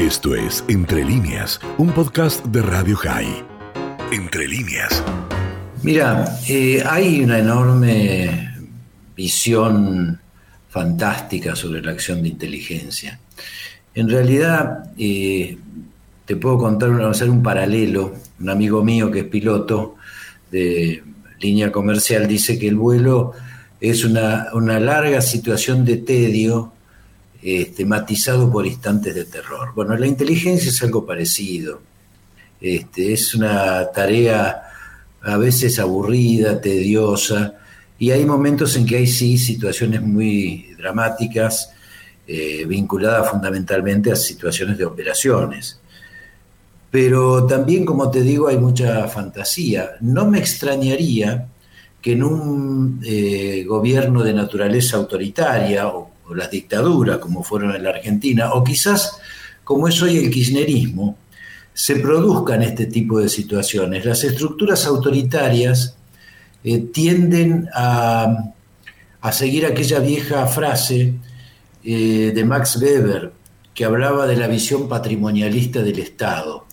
Esto es Entre líneas, un podcast de Radio High. Entre líneas. Mira, eh, hay una enorme visión fantástica sobre la acción de inteligencia. En realidad, eh, te puedo contar, hacer un paralelo. Un amigo mío que es piloto de línea comercial dice que el vuelo es una, una larga situación de tedio este, matizado por instantes de terror. Bueno, la inteligencia es algo parecido. Este, es una tarea a veces aburrida, tediosa, y hay momentos en que hay sí situaciones muy dramáticas eh, vinculadas fundamentalmente a situaciones de operaciones. Pero también, como te digo, hay mucha fantasía. No me extrañaría que en un eh, gobierno de naturaleza autoritaria o las dictaduras, como fueron en la Argentina, o quizás, como es hoy el kirchnerismo, se produzcan este tipo de situaciones. Las estructuras autoritarias eh, tienden a, seguir aquella vieja frase eh, de Max Weber que hablaba de la visión patrimonialista del Estado.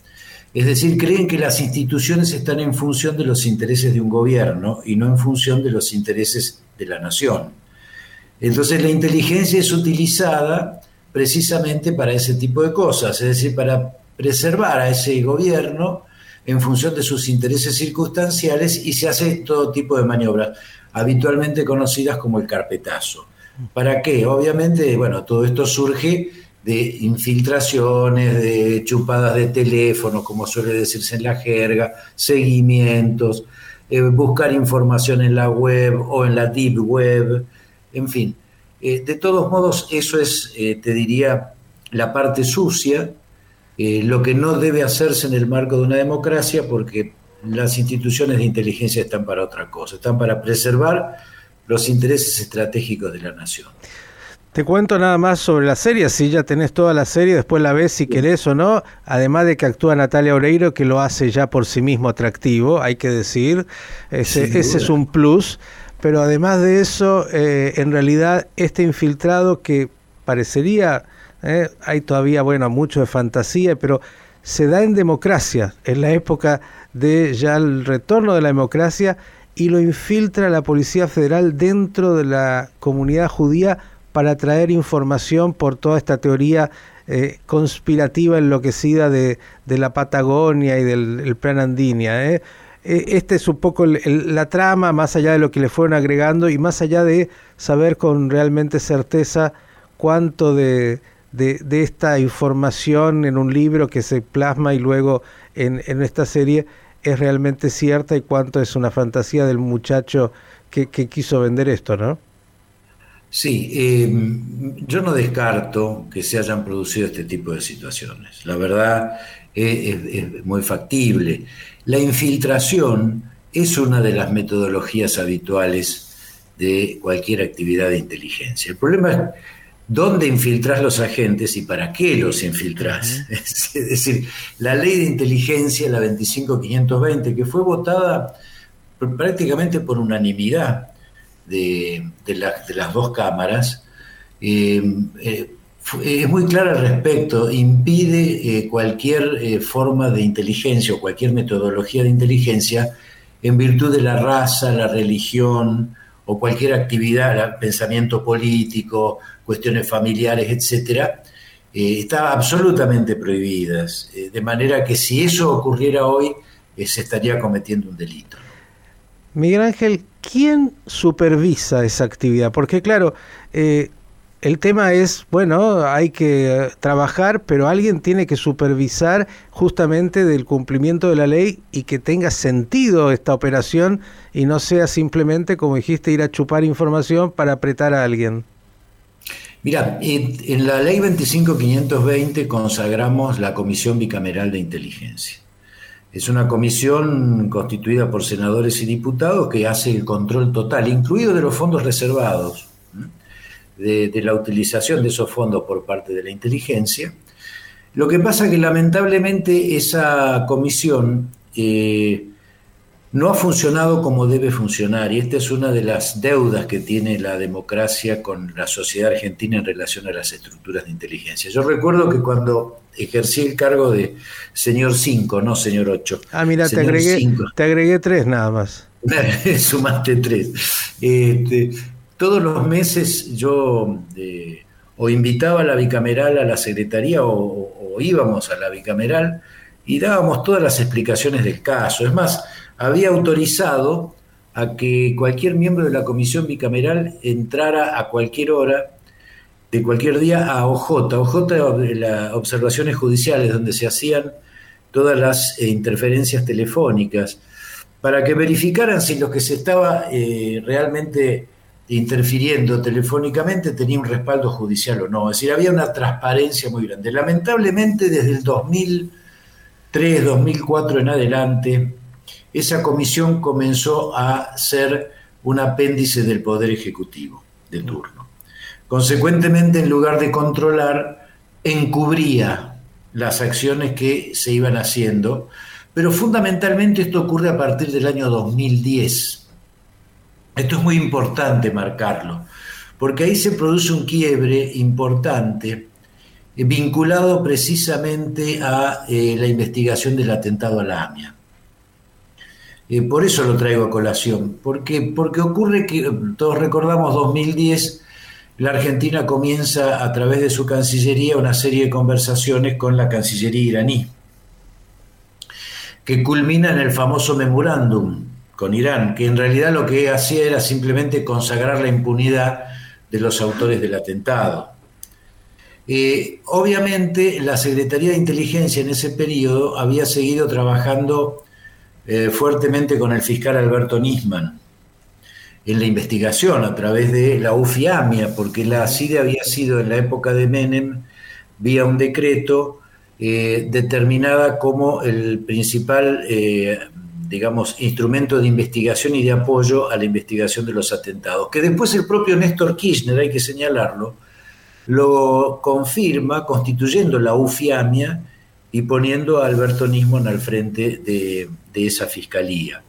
Es decir, creen que las instituciones están en función de los intereses de un gobierno y no en función de los intereses de la nación. Entonces la inteligencia es utilizada precisamente para ese tipo de cosas, es decir, para preservar a ese gobierno en función de sus intereses circunstanciales y se hace todo tipo de maniobras, habitualmente conocidas como el carpetazo. ¿Para qué? Obviamente, bueno, todo esto surge de infiltraciones, de chupadas de teléfono, como suele decirse en la jerga, seguimientos, eh, buscar información en la web o en la deep web, en fin, eh, de todos modos, eso es, eh, te diría, la parte sucia, eh, lo que no debe hacerse en el marco de una democracia, porque las instituciones de inteligencia están para otra cosa, están para preservar los intereses estratégicos de la nación. Te cuento nada más sobre la serie, si ya tenés toda la serie, después la ves si querés o no, además de que actúa Natalia Oreiro, que lo hace ya por sí mismo atractivo, hay que decir, ese, ese es un plus pero además de eso, eh, en realidad este infiltrado que parecería, eh, hay todavía, bueno, mucho de fantasía, pero se da en democracia, en la época de ya el retorno de la democracia, y lo infiltra la Policía Federal dentro de la comunidad judía para traer información por toda esta teoría eh, conspirativa enloquecida de, de, la Patagonia y del plan Andinia. ¿eh? E, este es un poco la trama, más allá de lo que le fueron agregando y más allá de saber con realmente certeza cuánto de, esta información en un libro que se plasma y luego en, esta serie es realmente cierta y cuánto es una fantasía del muchacho que, quiso vender esto, ¿no? Sí, eh, yo no descarto que se hayan producido este tipo de situaciones. La verdad es muy factible. La infiltración es una de las metodologías habituales de cualquier actividad de inteligencia. El problema es dónde infiltras los agentes y para qué los infiltras. Es decir, la ley de inteligencia, la 25520, que fue votada prácticamente por unanimidad de, las dos cámaras, eh, eh, es muy clara al respecto, impide eh, cualquier eh, forma de inteligencia o cualquier metodología de inteligencia en virtud de la raza, la religión o cualquier actividad, pensamiento político, cuestiones familiares, etcétera, eh, está absolutamente prohibidas. de manera que si eso ocurriera hoy, se estaría cometiendo un delito. Miguel Ángel, ¿quién supervisa esa actividad? Porque claro, el tema es, bueno, hay que eh, trabajar, pero alguien tiene que supervisar justamente del cumplimiento de la ley y que tenga sentido esta operación y no sea simplemente, como dijiste, ir a chupar información para apretar a alguien. Mira, en la ley 25520 consagramos la Comisión Bicameral de Inteligencia. Es una comisión constituida por senadores y diputados que hace el control total, incluido de los fondos reservados de, la utilización de esos fondos por parte de la inteligencia. Lo que pasa es que lamentablemente esa comisión eh, no ha funcionado como debe funcionar y esta es una de las deudas que tiene la democracia con la sociedad argentina en relación a las estructuras de inteligencia. Yo recuerdo que cuando ejercí el cargo de señor 5, no señor 8. Ah, mira, te agregué, te agregué tres nada más. Sumaste tres. Este, todos los meses yo eh, o invitaba a la bicameral a la secretaría o, íbamos a la bicameral y dábamos todas las explicaciones del caso. Es más, había autorizado a que cualquier miembro de la comisión bicameral entrara a cualquier hora de cualquier día a OJ. OJ, las observaciones judiciales, donde se hacían todas las eh, interferencias telefónicas, para que verificaran si lo que se estaba eh, realmente interfiriendo telefónicamente tenía un respaldo judicial o no. Es decir, había una transparencia muy grande. Lamentablemente, desde el 2003, 2004 en adelante, esa comisión comenzó a ser un apéndice del Poder Ejecutivo de turno. Consecuentemente, en lugar de controlar, encubría las acciones que se iban haciendo, pero fundamentalmente esto ocurre a partir del año 2010. Esto es muy importante marcarlo, porque ahí se produce un quiebre importante eh, vinculado precisamente a eh, la investigación del atentado a la AMIA. Eh, por eso lo traigo a colación, porque, porque ocurre que todos recordamos 2010, la Argentina comienza a través de su Cancillería una serie de conversaciones con la Cancillería iraní, que culmina en el famoso memorándum con Irán, que en realidad lo que hacía era simplemente consagrar la impunidad de los autores del atentado. Eh, obviamente la Secretaría de Inteligencia en ese periodo había seguido trabajando eh, fuertemente con el fiscal Alberto Nisman en la investigación a través de la UFIAMIA, porque la CIDE había sido en la época de Menem, vía un decreto, eh, determinada como el principal, digamos, instrumento de investigación y de apoyo a la investigación de los atentados, que después el propio Néstor Kirchner, hay que señalarlo, lo confirma constituyendo la UFIAMIA y poniendo a Alberto Nisman al frente de, esa fiscalía.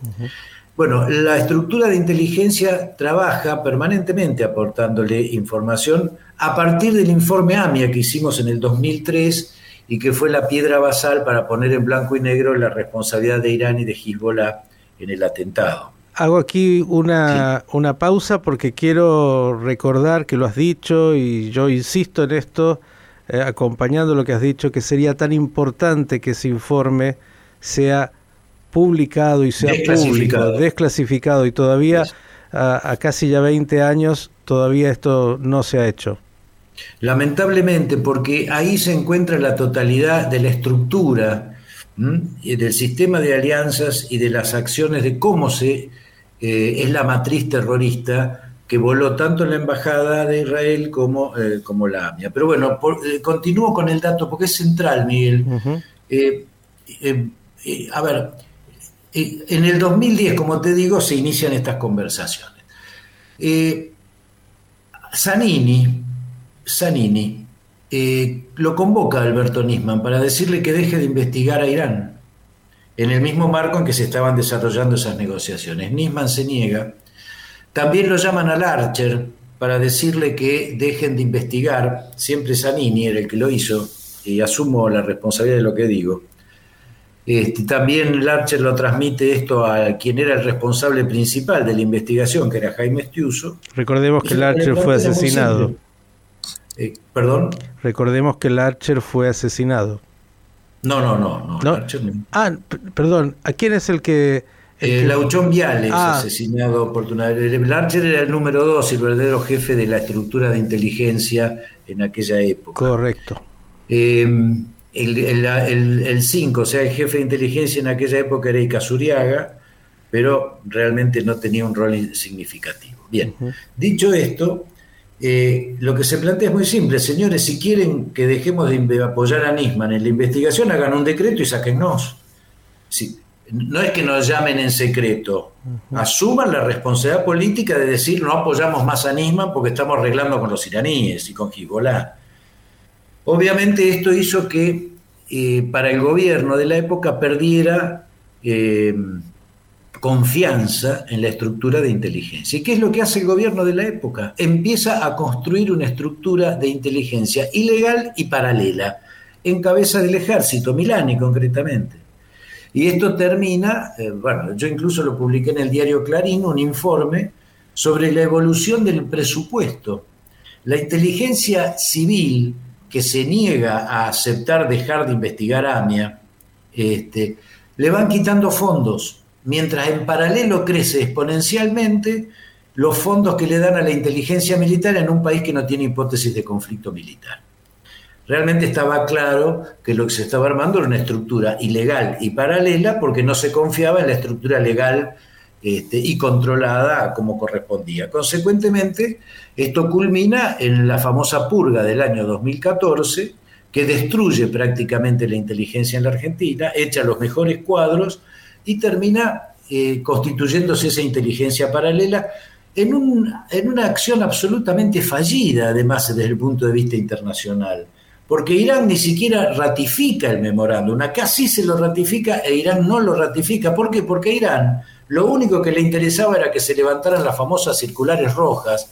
Bueno, la estructura de inteligencia trabaja permanentemente aportándole información a partir del informe AMIA que hicimos en el 2003 y que fue la piedra basal para poner en blanco y negro la responsabilidad de Irán y de Hezbollah en el atentado. Hago aquí una, una pausa porque quiero recordar que lo has dicho y yo insisto en esto eh, acompañando lo que has dicho, que sería tan importante que ese informe sea publicado y sea público, desclasificado, y todavía a, casi ya 20 años todavía esto no se ha hecho. Lamentablemente, porque ahí se encuentra la totalidad de la estructura del sistema de alianzas y de las acciones de cómo se eh, es la matriz terrorista que voló tanto en la Embajada de Israel como, eh, como la AMIA. Pero bueno, eh, continúo con el dato porque es central, Miguel. A ver, en el 2010, como te digo, se inician estas conversaciones. Zanini, Zanini lo convoca a Alberto Nisman para decirle que deje de investigar a Irán, en el mismo marco en que se estaban desarrollando esas negociaciones. Nisman se niega también lo llaman al Archer para decirle que dejen de investigar. Siempre Zanini era el que lo hizo y asumo la responsabilidad de lo que digo. Este, también el Archer lo transmite esto a quien era el responsable principal de la investigación, que era Jaime Estiuso. Recordemos que el Archer fue asesinado. Eh, ¿Perdón? Recordemos que el Archer fue asesinado. No, no, no. no, Ah, perdón. ¿A quién es el que eh, Lauchón Viales, ah. asesinado oportunamente. Larcher era el número dos, el verdadero jefe de la estructura de inteligencia en aquella época. Correcto. Em, el 5, o sea, el jefe de inteligencia en aquella época era Icazuriaga, pero realmente no tenía un rol significativo. Bien, dicho esto, eh, lo que se plantea es muy simple. Señores, si quieren que dejemos de apoyar a Nisman en la investigación, hagan un decreto y sáquennos. No es que nos llamen en secreto, asuman la responsabilidad política de decir no apoyamos más a Nisman porque estamos arreglando con los iraníes y con Hezbollah. Obviamente esto hizo que eh, para el gobierno de la época perdiera eh, confianza en la estructura de inteligencia. ¿Y qué es lo que hace el gobierno de la época? Empieza a construir una estructura de inteligencia ilegal y paralela, en cabeza del ejército, Milani concretamente. Y esto termina, eh, bueno, yo incluso lo publiqué en el diario Clarín, un informe sobre la evolución del presupuesto. La inteligencia civil que se niega a aceptar dejar de investigar AMIA, este, le van quitando fondos, mientras en paralelo crece exponencialmente los fondos que le dan a la inteligencia militar en un país que no tiene hipótesis de conflicto militar. Realmente estaba claro que lo que se estaba armando era una estructura ilegal y paralela porque no se confiaba en la estructura legal este, y controlada como correspondía. Consecuentemente, esto culmina en la famosa purga del año 2014, que destruye prácticamente la inteligencia en la Argentina, echa los mejores cuadros y termina eh, constituyéndose esa inteligencia paralela en, en una acción absolutamente fallida, además desde el punto de vista internacional porque Irán ni siquiera ratifica el memorándum. Acá sí se lo ratifica e Irán no lo ratifica. ¿Por qué? Porque Irán lo único que le interesaba era que se levantaran las famosas circulares rojas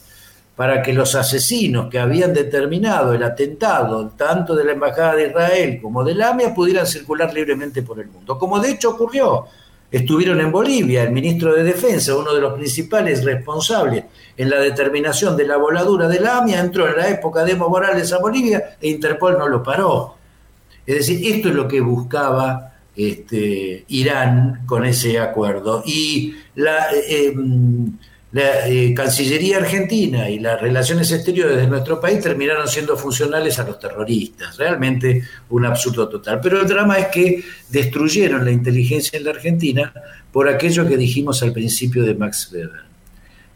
para que los asesinos que habían determinado el atentado, tanto de la Embajada de Israel como de la AMIA, pudieran circular libremente por el mundo. Como de hecho ocurrió. Estuvieron en Bolivia, el ministro de Defensa, uno de los principales responsables en la determinación de la voladura de la AMIA, entró en la época de Evo Morales a Bolivia e Interpol no lo paró. Es decir, esto es lo que buscaba este, Irán con ese acuerdo. Y la, eh, em, la eh, Cancillería Argentina y las relaciones exteriores de nuestro país terminaron siendo funcionales a los terroristas. Realmente un absurdo total. Pero el drama es que destruyeron la inteligencia en la Argentina por aquello que dijimos al principio de Max Weber.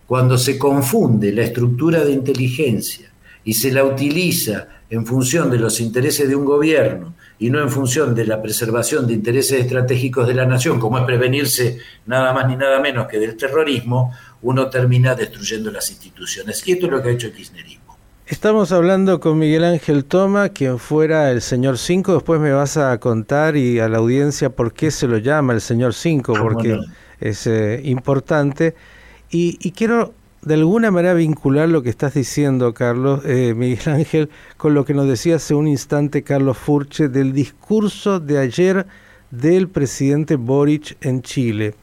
Cuando se confunde la estructura de inteligencia y se la utiliza en función de los intereses de un gobierno y no en función de la preservación de intereses estratégicos de la nación, como es prevenirse nada más ni nada menos que del terrorismo, uno termina destruyendo las instituciones. Y esto es lo que ha hecho el kirchnerismo. Estamos hablando con Miguel Ángel Toma, quien fuera el señor 5. Después me vas a contar y a la audiencia por qué se lo llama el señor 5, porque es eh, importante. Y, y quiero de alguna manera vincular lo que estás diciendo, Carlos, eh, Miguel Ángel, con lo que nos decía hace un instante Carlos Furche del discurso de ayer del presidente Boric en Chile.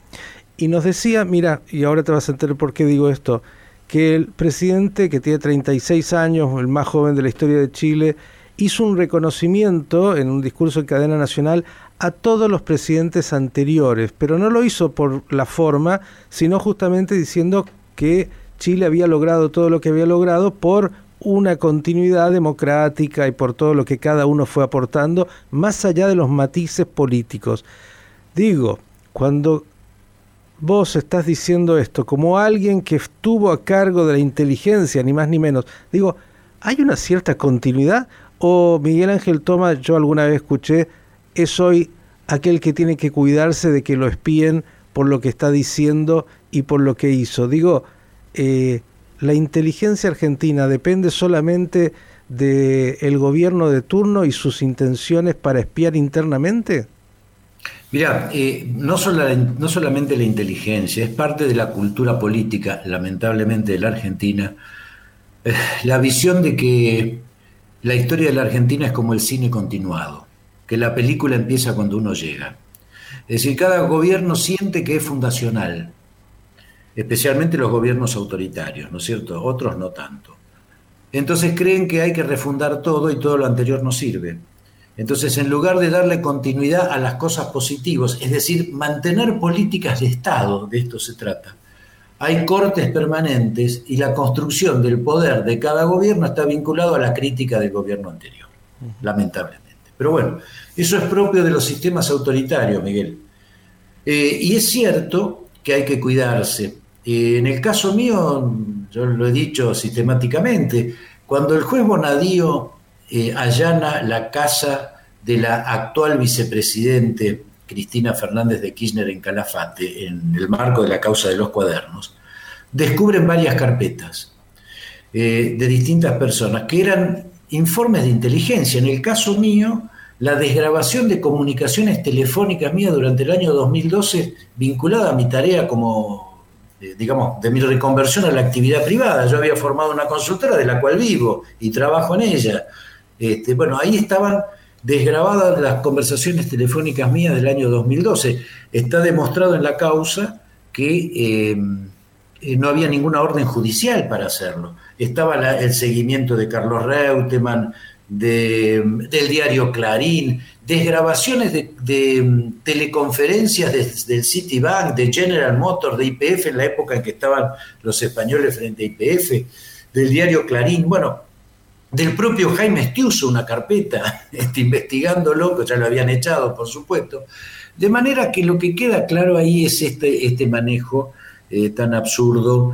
Y nos decía, mira, y ahora te vas a enterar por qué digo esto, que el presidente, que tiene 36 años, el más joven de la historia de Chile, hizo un reconocimiento en un discurso en cadena nacional a todos los presidentes anteriores, pero no lo hizo por la forma, sino justamente diciendo que Chile había logrado todo lo que había logrado por una continuidad democrática y por todo lo que cada uno fue aportando, más allá de los matices políticos. Digo, cuando vos estás diciendo esto como alguien que estuvo a cargo de la inteligencia, ni más ni menos, digo, ¿hay una cierta continuidad? O Miguel Ángel Toma, yo alguna vez escuché, es hoy aquel que tiene que cuidarse de que lo espíen por lo que está diciendo y por lo que hizo. Digo, eh, la inteligencia argentina depende solamente del gobierno de turno y sus intenciones para espiar internamente? Mira, eh, no, no solamente la inteligencia, es parte de la cultura política, lamentablemente, de la Argentina, eh, la visión de que la historia de la Argentina es como el cine continuado, que la película empieza cuando uno llega. Es decir, cada gobierno siente que es fundacional, especialmente los gobiernos autoritarios, ¿no es cierto? Otros no tanto. Entonces creen que hay que refundar todo y todo lo anterior no sirve. Entonces, en lugar de darle continuidad a las cosas positivas, es decir, mantener políticas de Estado, de esto se trata, hay cortes permanentes y la construcción del poder de cada gobierno está vinculado a la crítica del gobierno anterior, lamentablemente. Pero bueno, eso es propio de los sistemas autoritarios, Miguel. Eh, y es cierto que hay que cuidarse, en el caso mío, yo lo he dicho sistemáticamente, cuando el juez Bonadío eh, allana la casa de la actual vicepresidente Cristina Fernández de Kirchner en Calafate, en el marco de la causa de los cuadernos, descubren varias carpetas eh, de distintas personas que eran informes de inteligencia. En el caso mío, la desgrabación de comunicaciones telefónicas mías durante el año 2012 vinculada a mi tarea como, eh, digamos, de mi reconversión a la actividad privada. Yo había formado una consultora de la cual vivo y trabajo en ella. Este, bueno, ahí estaban desgrabadas las conversaciones telefónicas mías del año 2012. Está demostrado en la causa que eh, eh, no había ninguna orden judicial para hacerlo. Estaba el seguimiento de Carlos Reutemann, del diario Clarín, desgrabaciones de, de teleconferencias del Citibank, de General Motors, de IPF, en la época en que estaban los españoles frente a IPF, del diario Clarín, bueno, del propio Jaime Estiuso, una carpeta este, investigándolo, que ya lo habían echado, por supuesto. De manera que lo que queda claro ahí es este, este manejo eh, tan absurdo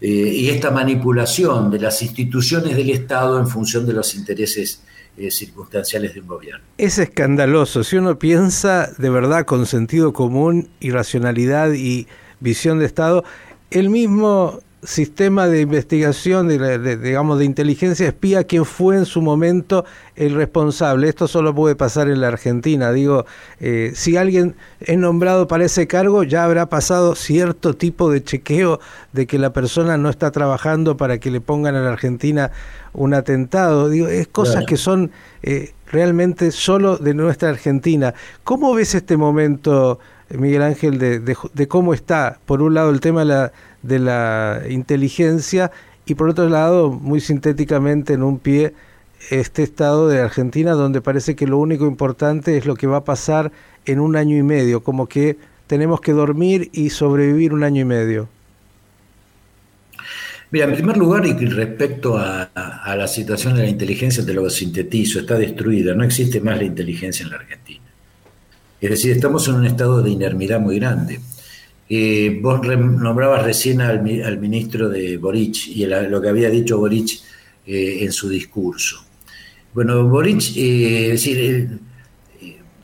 eh, y esta manipulación de las instituciones del Estado en función de los intereses eh, circunstanciales de un gobierno. Es escandaloso. Si uno piensa de verdad con sentido común y racionalidad y visión de Estado, el mismo sistema de investigación, de, digamos, de inteligencia espía, quién fue en su momento el responsable. Esto solo puede pasar en la Argentina. Digo, eh, si alguien es nombrado para ese cargo, ya habrá pasado cierto tipo de chequeo de que la persona no está trabajando para que le pongan a la Argentina un atentado. Digo, es cosas que son eh, realmente solo de nuestra Argentina. ¿Cómo ves este momento, Miguel Ángel, de, de cómo está, por un lado, el tema de la de la inteligencia y por otro lado, muy sintéticamente en un pie, este estado de Argentina donde parece que lo único importante es lo que va a pasar en un año y medio, como que tenemos que dormir y sobrevivir un año y medio. Mira, en primer lugar, y respecto a, la situación de la inteligencia, te lo sintetizo, está destruida, no existe más la inteligencia en la Argentina. Es decir, estamos en un estado de inermidad muy grande. Eh, vos nombrabas recién al, ministro de Boric y lo que había dicho Boric eh, en su discurso. Bueno, Boric, eh, decir,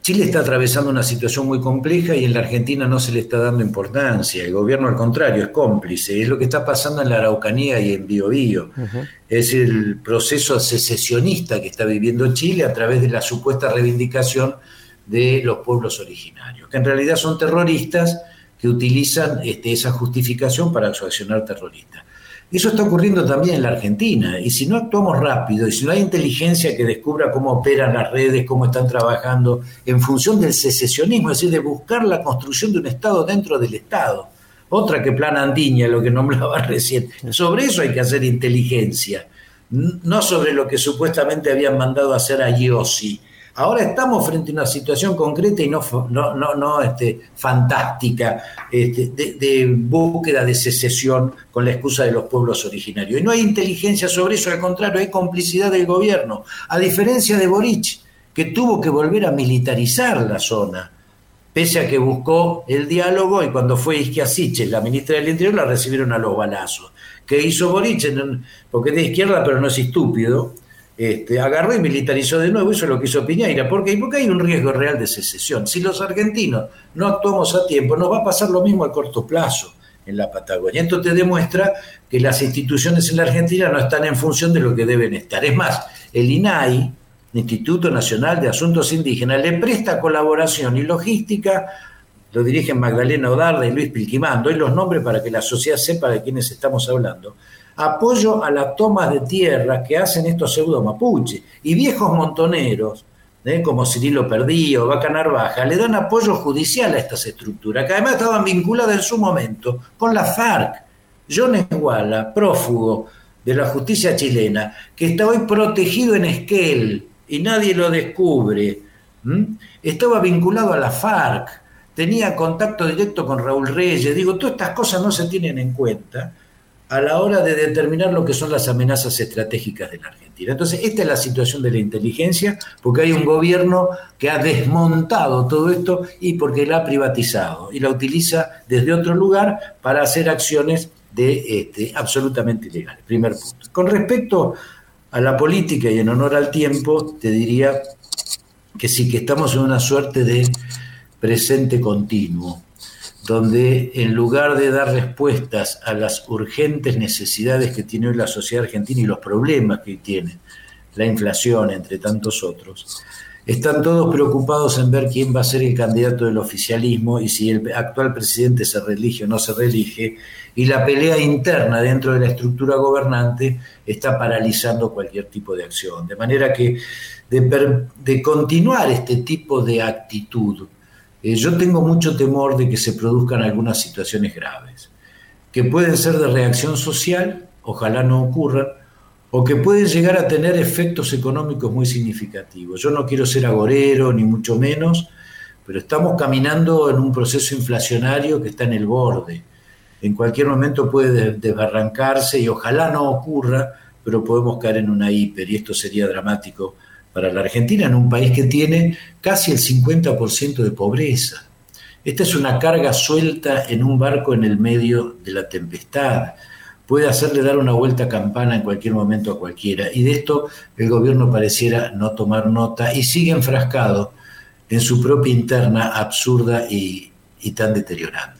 Chile está atravesando una situación muy compleja y en la Argentina no se le está dando importancia. El gobierno, al contrario, es cómplice. Es lo que está pasando en la Araucanía y en Biobío. Es el proceso secesionista que está viviendo Chile a través de la supuesta reivindicación de los pueblos originarios, que en realidad son terroristas que utilizan este, esa justificación para su accionar terrorista. Eso está ocurriendo también en la Argentina, y si no actuamos rápido, y si no hay inteligencia que descubra cómo operan las redes, cómo están trabajando, en función del secesionismo, es decir, de buscar la construcción de un Estado dentro del Estado, otra que Plan Andiña, lo que nombraba recién, sobre eso hay que hacer inteligencia, no sobre lo que supuestamente habían mandado hacer a Yossi, Ahora estamos frente a una situación concreta y no, no, no, este, fantástica este, de, búsqueda de secesión con la excusa de los pueblos originarios. Y no hay inteligencia sobre eso, al contrario, hay complicidad del gobierno. A diferencia de Boric, que tuvo que volver a militarizar la zona, pese a que buscó el diálogo y cuando fue Isquiasiche, la ministra del Interior, la recibieron a los balazos. ¿Qué hizo Boric? Porque es de izquierda, pero no es estúpido este, agarró y militarizó de nuevo, eso es lo que hizo Piñeira. ¿Por qué? Porque hay un riesgo real de secesión. Si los argentinos no actuamos a tiempo, nos va a pasar lo mismo a corto plazo en la Patagonia. Esto te demuestra que las instituciones en la Argentina no están en función de lo que deben estar. Es más, el INAI, Instituto Nacional de Asuntos Indígenas, le presta colaboración y logística, lo dirigen Magdalena Odarda y Luis Pilquimando, y los nombres para que la sociedad sepa de quiénes estamos hablando apoyo a las tomas de tierra que hacen estos pseudo mapuches. Y viejos montoneros, ¿eh? como Cirilo Perdío, Vaca Narvaja, le dan apoyo judicial a estas estructuras, que además estaban vinculadas en su momento con la FARC. John Esguala, prófugo de la justicia chilena, que está hoy protegido en Esquel y nadie lo descubre, estaba vinculado a la FARC, tenía contacto directo con Raúl Reyes. Digo, todas estas cosas no se tienen en cuenta a la hora de determinar lo que son las amenazas estratégicas de la Argentina. Entonces, esta es la situación de la inteligencia, porque hay un gobierno que ha desmontado todo esto y porque la ha privatizado y la utiliza desde otro lugar para hacer acciones de, este, absolutamente ilegales. Primer punto. Con respecto a la política y en honor al tiempo, te diría que sí, que estamos en una suerte de presente continuo donde en lugar de dar respuestas a las urgentes necesidades que tiene hoy la sociedad argentina y los problemas que tiene, la inflación, entre tantos otros, están todos preocupados en ver quién va a ser el candidato del oficialismo y si el actual presidente se reelige o no se reelige, y la pelea interna dentro de la estructura gobernante está paralizando cualquier tipo de acción. De manera que de, continuar este tipo de actitud, eh, yo tengo mucho temor de que se produzcan algunas situaciones graves, que pueden ser de reacción social, ojalá no ocurran, o que pueden llegar a tener efectos económicos muy significativos. Yo no quiero ser agorero, ni mucho menos, pero estamos caminando en un proceso inflacionario que está en el borde. En cualquier momento puede desbarrancarse y ojalá no ocurra, pero podemos caer en una hiper y esto sería dramático para la Argentina, en un país que tiene casi el 50% de pobreza. Esta es una carga suelta en un barco en el medio de la tempestad puede hacerle dar una vuelta a campana en cualquier momento a cualquiera. Y de esto el gobierno pareciera no tomar nota y sigue enfrascado en su propia interna absurda y, tan deteriorante.